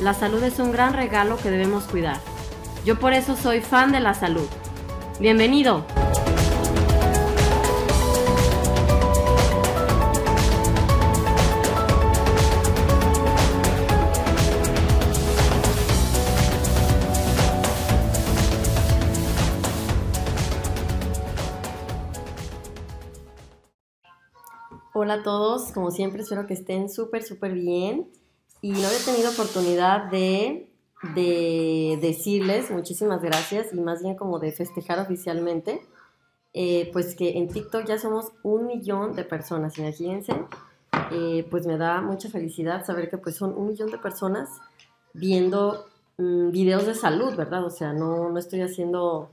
la salud es un gran regalo que debemos cuidar. Yo por eso soy fan de la salud. Bienvenido. Hola a todos, como siempre espero que estén súper, súper bien y no había tenido oportunidad de, de decirles muchísimas gracias y más bien como de festejar oficialmente, eh, pues que en TikTok ya somos un millón de personas, imagínense, eh, pues me da mucha felicidad saber que pues son un millón de personas viendo mm, videos de salud, ¿verdad? O sea, no, no estoy haciendo...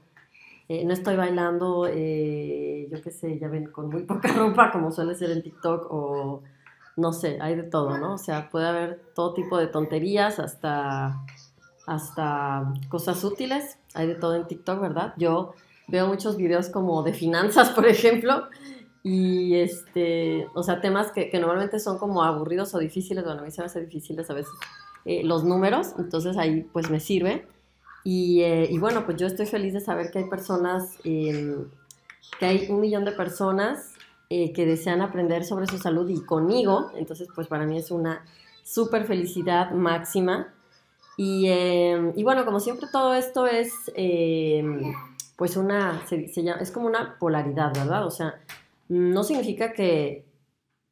Eh, no estoy bailando, yo qué sé, ya ven, con muy poca ropa como suele ser en TikTok o no sé, hay de todo, ¿no? O sea, puede haber todo tipo de tonterías hasta, hasta cosas útiles, hay de todo en TikTok, ¿verdad? Yo veo muchos videos como de finanzas, por ejemplo, y este, o sea, temas que, normalmente son como aburridos o difíciles, bueno, a mí se me hace difíciles a veces eh, los números, entonces ahí pues me sirve. Y, eh, y, bueno, pues yo estoy feliz de saber que hay personas, que hay un millón de personas eh, que desean aprender sobre su salud y conmigo. Entonces, pues para mí es una súper felicidad máxima. Y, em, bueno, como siempre, todo esto es em, pues una, se, llama, es como una polaridad, ¿verdad? O sea, no significa que,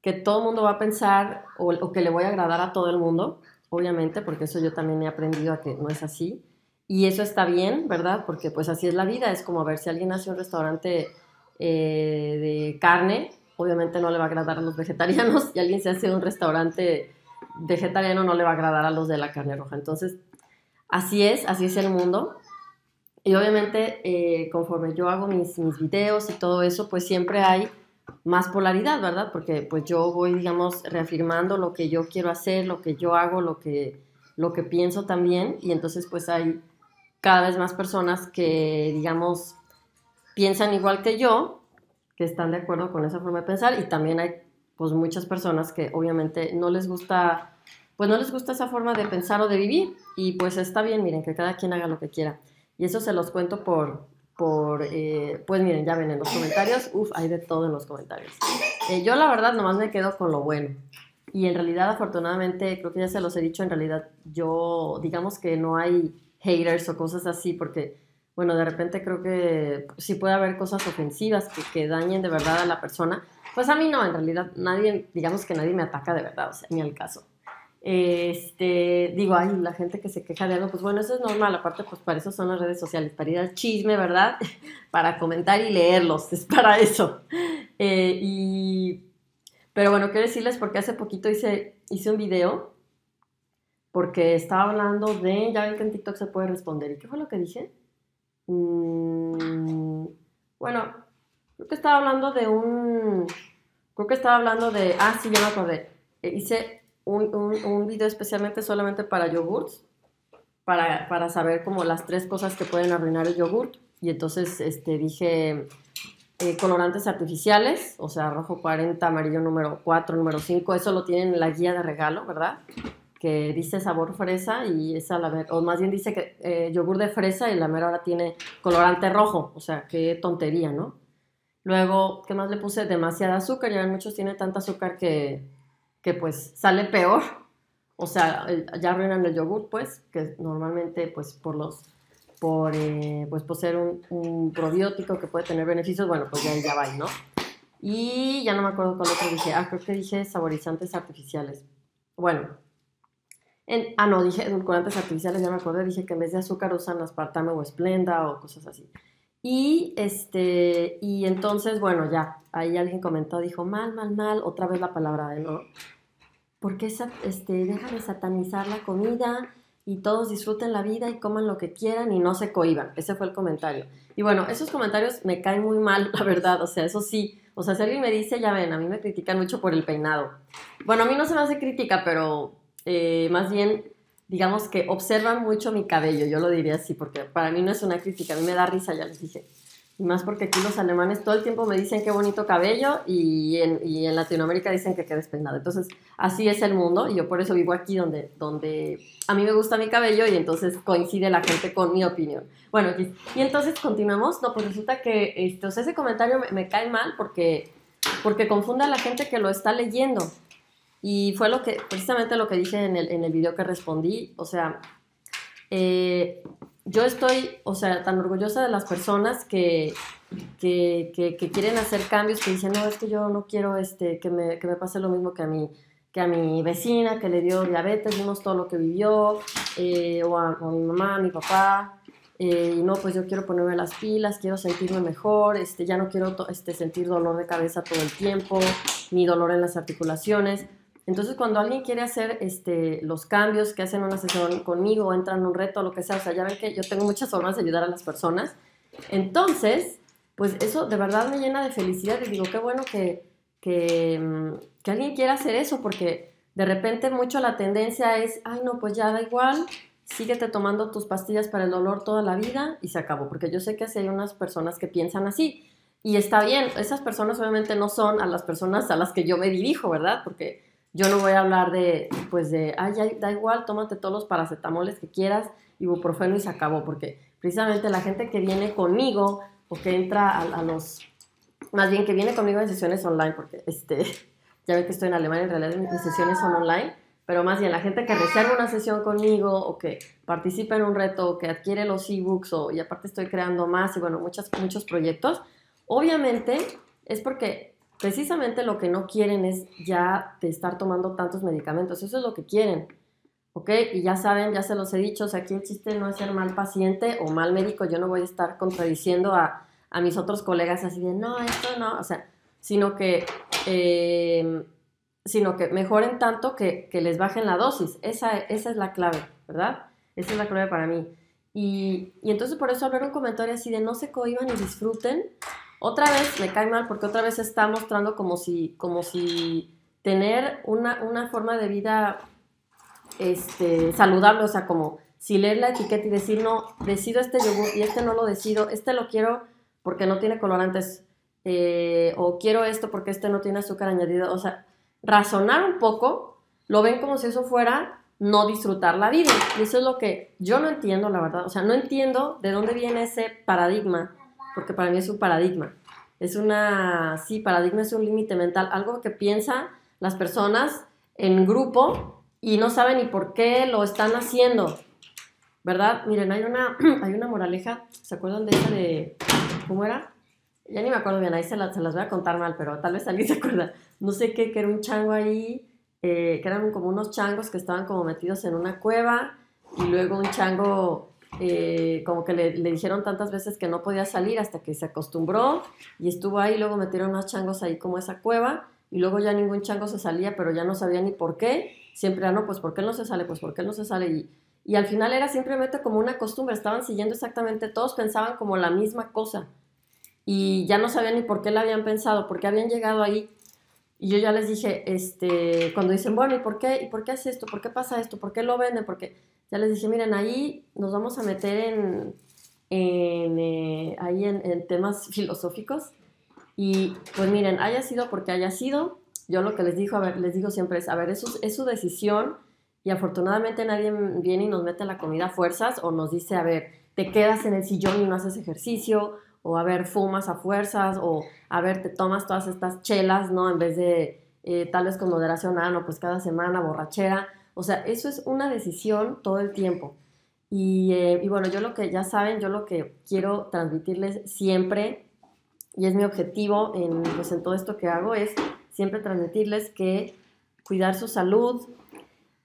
que todo el mundo va a pensar o, o, que le voy a agradar a todo el mundo, obviamente, porque eso yo también he aprendido a que no es así. Y eso está bien, ¿verdad? Porque pues así es la vida, es como a ver si alguien hace un restaurante eh, de carne, obviamente no le va a agradar a los vegetarianos y alguien se hace un restaurante vegetariano no le va a agradar a los de la carne roja. Entonces, así es, así es el mundo. Y obviamente, eh, conforme yo hago mis, mis videos y todo eso, pues siempre hay más polaridad, ¿verdad? Porque pues yo voy, digamos, reafirmando lo que yo quiero hacer, lo que yo hago, lo que, lo que pienso también. Y entonces pues hay cada vez más personas que, digamos, piensan igual que yo, que están de acuerdo con esa forma de pensar y también hay pues muchas personas que obviamente no les gusta pues no les gusta esa forma de pensar o de vivir y pues está bien, miren, que cada quien haga lo que quiera. Y eso se los cuento por, por eh, pues miren, ya ven en los comentarios, uff, hay de todo en los comentarios. Eh, yo la verdad nomás me quedo con lo bueno. Y en realidad, afortunadamente, creo que ya se los he dicho, en realidad yo, digamos que no hay haters o cosas así, porque bueno, de repente creo que sí puede haber cosas ofensivas que, dañen de verdad a la persona. Pues a mí no, en realidad nadie, digamos que nadie me ataca de verdad, o sea, ni al caso. Este, digo, ay, la gente que se queja de algo, pues bueno, eso es normal, aparte pues para eso son las redes sociales, para ir al chisme, ¿verdad? para comentar y leerlos, es para eso. Eh, y, pero bueno, quiero decirles porque hace poquito hice, hice un video, porque estaba hablando de, ya ven que en TikTok se puede responder, ¿y qué fue lo que dije? Mm, bueno, creo que estaba hablando de un... Creo que estaba hablando de... Ah, sí, ya me acordé. Eh, hice un, un, video especialmente solamente para yogurts, para, para, saber como las tres cosas que pueden arruinar el yogurt. Y entonces este, dije eh, colorantes artificiales, o sea, rojo 40, amarillo número 4, número 5, eso lo tienen en la guía de regalo, ¿verdad? Que dice sabor fresa y esa la o más bien dice que eh, yogur de fresa y la mera ahora tiene colorante rojo, o sea, qué tontería, ¿no? Luego, ¿qué más le puse? Demasiada azúcar, ya muchos tienen tanta azúcar que, que pues sale peor, o sea, ya arruinan el yogur, pues, que normalmente pues por los por, eh, pues, por ser un, un, probiótico que puede tener beneficios, bueno, pues ya, ya va, ¿no? Y ya no me acuerdo cuál otro dije. Ah, creo que dije saborizantes artificiales. Bueno. En, ah, no, dije edulcorantes artificiales, ya me acuerdo. Dije que en vez de azúcar usan aspartame o esplenda o cosas así. Y, este, y entonces, bueno, ya, ahí alguien comentó, dijo, mal, mal, mal, otra vez la palabra de no. ¿Por qué este, deja de satanizar la comida y todos disfruten la vida y coman lo que quieran y no se cohiban? Ese fue el comentario. Y bueno, esos comentarios me caen muy mal, la verdad, o sea, eso sí, o sea, si alguien me dice, ya ven, a mí me critican mucho por el peinado. Bueno, a mí no se me hace crítica, pero eh, más bien, digamos que observan mucho mi cabello, yo lo diría así, porque para mí no es una crítica, a mí me da risa, ya les dije. Y más porque aquí los alemanes todo el tiempo me dicen qué bonito cabello y en, y en Latinoamérica dicen que qué despeinado. Entonces, así es el mundo y yo por eso vivo aquí donde, donde a mí me gusta mi cabello y entonces coincide la gente con mi opinión. Bueno, y, entonces continuamos. No, pues resulta que este, ese comentario me, cae mal porque, porque confunde a la gente que lo está leyendo. Y fue lo que, precisamente lo que dije en el, en el video que respondí. O sea, eh, yo estoy, o sea, tan orgullosa de las personas que, que, que, quieren hacer cambios, que dicen, no, es que yo no quiero este, que, me, que me pase lo mismo que a mí que a mi vecina que le dio diabetes, vimos todo lo que vivió, eh, o, a, mi mamá, a mi papá, eh, y no, pues yo quiero ponerme las pilas, quiero sentirme mejor, este, ya no quiero este, sentir dolor de cabeza todo el tiempo, ni dolor en las articulaciones. Entonces, cuando alguien quiere hacer este, los cambios que hacen una sesión conmigo, o entran en un reto, lo que sea, o sea, ya ven que yo tengo muchas formas de ayudar a las personas. Entonces, pues eso de verdad me llena de felicidad y digo, qué bueno que, que, mm, que alguien quiera hacer eso, porque de repente mucho la tendencia es, ay, no, pues ya da igual, síguete tomando tus pastillas para el dolor toda la vida y se acabó, porque yo sé que hay unas personas que piensan así. Y está bien, esas personas obviamente no son a las personas a las que yo me dirijo, ¿verdad? Porque yo no voy a hablar de, pues de, ay, da igual, tómate todos los paracetamoles que quieras, ibuprofeno y se acabó, porque precisamente la gente que viene conmigo o que entra a, los, más bien que viene conmigo en sesiones online, porque este, ya ven que estoy en Alemania, en realidad mis sesiones son online, pero más bien la gente que reserva una sesión conmigo o que participa en un reto o que adquiere los ebooks o y aparte estoy creando más y bueno, muchas, muchos proyectos, obviamente es porque precisamente lo que no quieren es ya de estar tomando tantos medicamentos. Eso es lo que quieren. ¿Ok? Y ya saben, ya se los he dicho, o sea, aquí el chiste no es ser mal paciente o mal médico. Yo no voy a estar contradiciendo a, a mis otros colegas así de, no, esto no, o sea, sino que, eh, sino que mejoren tanto que, que, les bajen la dosis. Esa, esa es la clave, ¿verdad? Esa es la clave para mí. Y, y entonces por eso hablar un comentario así de no se cohiban y disfruten otra vez me cae mal porque otra vez está mostrando como si, como si tener una, una forma de vida este, saludable, o sea, como si leer la etiqueta y decir, no, decido este yogur y este no lo decido, este lo quiero porque no tiene colorantes, eh, o quiero esto porque este no tiene azúcar añadido, o sea, razonar un poco, lo ven como si eso fuera no disfrutar la vida. Y eso es lo que yo no entiendo, la verdad, o sea, no entiendo de dónde viene ese paradigma porque para mí es un paradigma. Es una, sí, paradigma es un límite mental, algo que piensan las personas en grupo y no saben ni por qué lo están haciendo. ¿Verdad? Miren, hay una, hay una moraleja, ¿se acuerdan de esa de, ¿cómo era? Ya ni me acuerdo bien, ahí se, las voy a contar mal, pero tal vez alguien se acuerda. No sé qué, que era un chango ahí, eh, que eran como unos changos que estaban como metidos en una cueva y luego un chango eh, como que le, dijeron tantas veces que no podía salir hasta que se acostumbró y estuvo ahí, luego metieron más changos ahí como esa cueva y luego ya ningún chango se salía, pero ya no sabía ni por qué, siempre, ah, no, pues ¿por qué no se sale? Pues ¿por qué no se sale? Y, y al final era simplemente como una costumbre, estaban siguiendo exactamente, todos pensaban como la misma cosa y ya no sabían ni por qué la habían pensado, porque habían llegado ahí. Y yo ya les dije, este, cuando dicen, bueno, ¿y por qué? ¿Y por qué hace esto? ¿Por qué pasa esto? ¿Por qué lo venden? Porque ya les dije, miren, ahí nos vamos a meter en, eh, ahí en, temas filosóficos. Y pues miren, haya sido porque haya sido, yo lo que les digo, a ver, les digo siempre es, a ver, eso es su decisión y afortunadamente nadie viene y nos mete la comida a fuerzas o nos dice, a ver, te quedas en el sillón y no haces ejercicio, o a ver, fumas a fuerzas, o a ver, te tomas todas estas chelas, ¿no? En vez de eh, tal vez con moderación, ah, no, pues cada semana borrachera. O sea, eso es una decisión todo el tiempo. Y, eh, y, bueno, yo lo que ya saben, yo lo que quiero transmitirles siempre, y es mi objetivo en, pues, en todo esto que hago, es siempre transmitirles que cuidar su salud,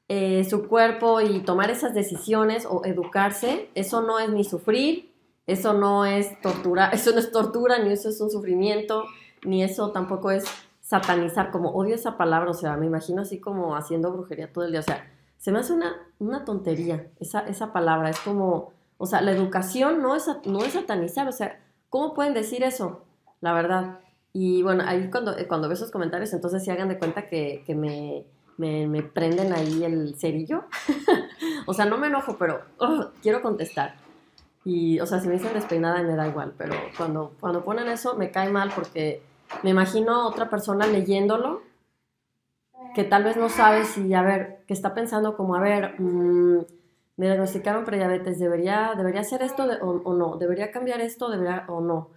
eh, su cuerpo y tomar esas decisiones o educarse, eso no es ni sufrir, eso no es tortura, eso no es tortura, ni eso es un sufrimiento, ni eso tampoco es satanizar, como odio esa palabra, o sea, me imagino así como haciendo brujería todo el día, o sea, se me hace una, una tontería esa, esa palabra, es como, o sea, la educación no es, no es satanizar, o sea, ¿cómo pueden decir eso? La verdad. Y bueno, ahí cuando, cuando veo esos comentarios, entonces sí hagan de cuenta que, que me me, prenden ahí el cerillo. o sea, no me enojo, pero quiero contestar. Y, o sea, si me dicen despeinada me da igual, pero cuando, cuando ponen eso me cae mal porque me imagino otra persona leyéndolo que tal vez no sabe si, a ver, que está pensando como, a ver, mm, me diagnosticaron prediabetes, ¿debería, debería hacer esto o, no? ¿Debería cambiar esto debería, o no?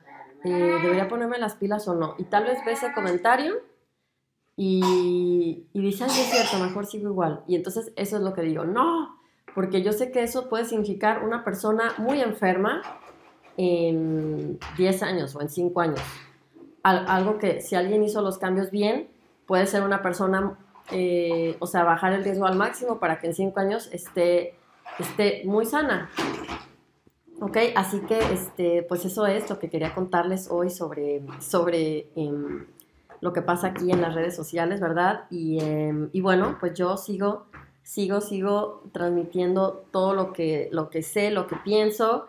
Eh, ¿Debería ponerme las pilas o no? Y tal vez ve ese comentario y, y dice, ay, es cierto, mejor sigo igual. Y entonces eso es lo que digo, no, porque yo sé que eso puede significar una persona muy enferma en 10 años o en 5 años. Algo que si alguien hizo los cambios bien, puede ser una persona, eh, o sea, bajar el riesgo al máximo para que en 5 años esté, esté muy sana. Ok, así que este, pues eso es lo que quería contarles hoy sobre, sobre em, lo que pasa aquí en las redes sociales, ¿verdad? Y, em, y, bueno, pues yo sigo, sigo, sigo transmitiendo todo lo que, lo que sé, lo que pienso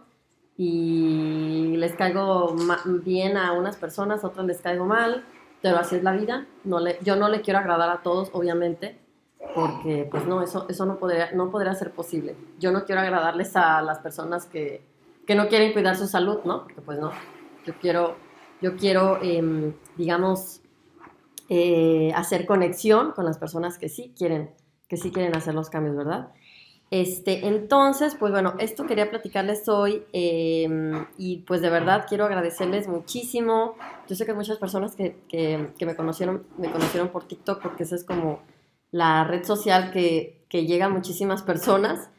y les caigo bien a unas personas, a otras les caigo mal, pero así es la vida. No le, yo no le quiero agradar a todos, obviamente, porque pues no, eso, eso no, podría, no podría ser posible. Yo no quiero agradarles a las personas que, que no quieren cuidar su salud, ¿no? Porque pues no, yo quiero, yo quiero, em, digamos, eh, hacer conexión con las personas que sí quieren, que sí quieren hacer los cambios, ¿verdad? Este, entonces, pues bueno, esto quería platicarles hoy em, y pues de verdad quiero agradecerles muchísimo. Yo sé que muchas personas que, que, me, conocieron, me conocieron por TikTok porque esa es como la red social que, que llega a muchísimas personas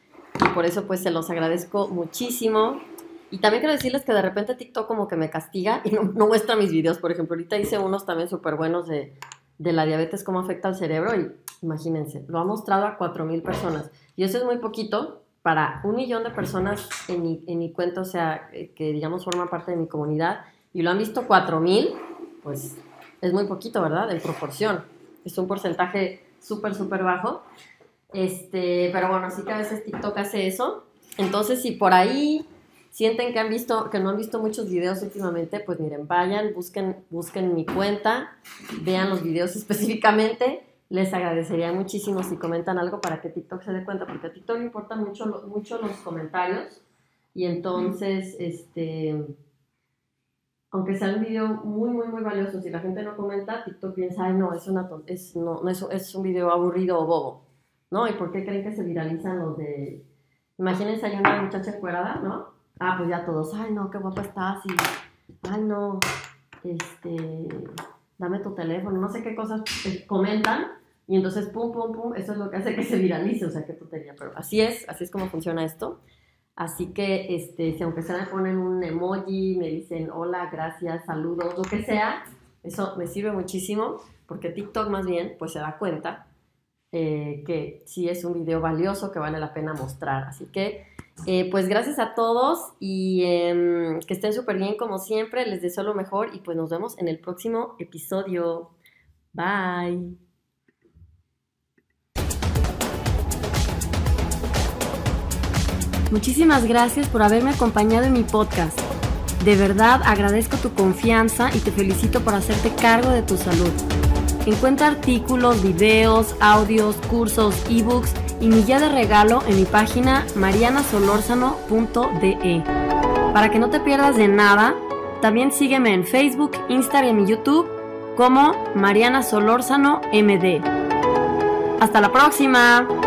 y por eso pues se los agradezco muchísimo. Y también quiero decirles que de repente TikTok como que me castiga y no, muestra mis videos. Por ejemplo, ahorita hice unos también súper buenos de, de, la diabetes, cómo afecta al cerebro. Y imagínense, lo ha mostrado a 4.000 personas. Y eso es muy poquito para un millón de personas en mi, en mi cuenta, o sea, que digamos forman parte de mi comunidad. Y lo han visto 4.000, pues es muy poquito, ¿verdad? En proporción. Es un porcentaje súper, súper bajo. Este, pero bueno, así que a veces TikTok hace eso. Entonces, si por ahí sienten que han visto, que no han visto muchos videos últimamente, pues miren, vayan, busquen, busquen mi cuenta, vean los videos específicamente. Les agradecería muchísimo si comentan algo para que TikTok se dé cuenta, porque a TikTok le importan mucho, mucho los comentarios. Y entonces, este, aunque sea un video muy, muy, muy valioso, si la gente no comenta, TikTok piensa, ay, no, es, una es, no, es, es un video aburrido o bobo, ¿no? ¿Y por qué creen que se viralizan los de... Imagínense, hay una muchacha encuerada, ¿no? Ah, pues ya todos, ay, no, qué guapa estás, y, ay, no, este, dame tu teléfono, no sé qué cosas eh, comentan, y entonces, pum, pum, pum, eso es lo que hace que se viralice, o sea, qué tontería, pero así es, así es como funciona esto. Así que, este, si aunque se me ponen un emoji, me dicen hola, gracias, saludos, lo que sea, eso me sirve muchísimo, porque TikTok más bien, pues se da cuenta eh, que sí es un video valioso que vale la pena mostrar. Así que eh, pues gracias a todos y em, que estén súper bien como siempre. Les deseo lo mejor y pues nos vemos en el próximo episodio. Bye. Muchísimas gracias por haberme acompañado en mi podcast. De verdad agradezco tu confianza y te felicito por hacerte cargo de tu salud. Encuentra artículos, videos, audios, cursos, ebooks y mi guía de regalo en mi página marianasolorzano.de. Para que no te pierdas de nada, también sígueme en Facebook, Instagram y YouTube como Mariana Solórzano MD. ¡Hasta la próxima!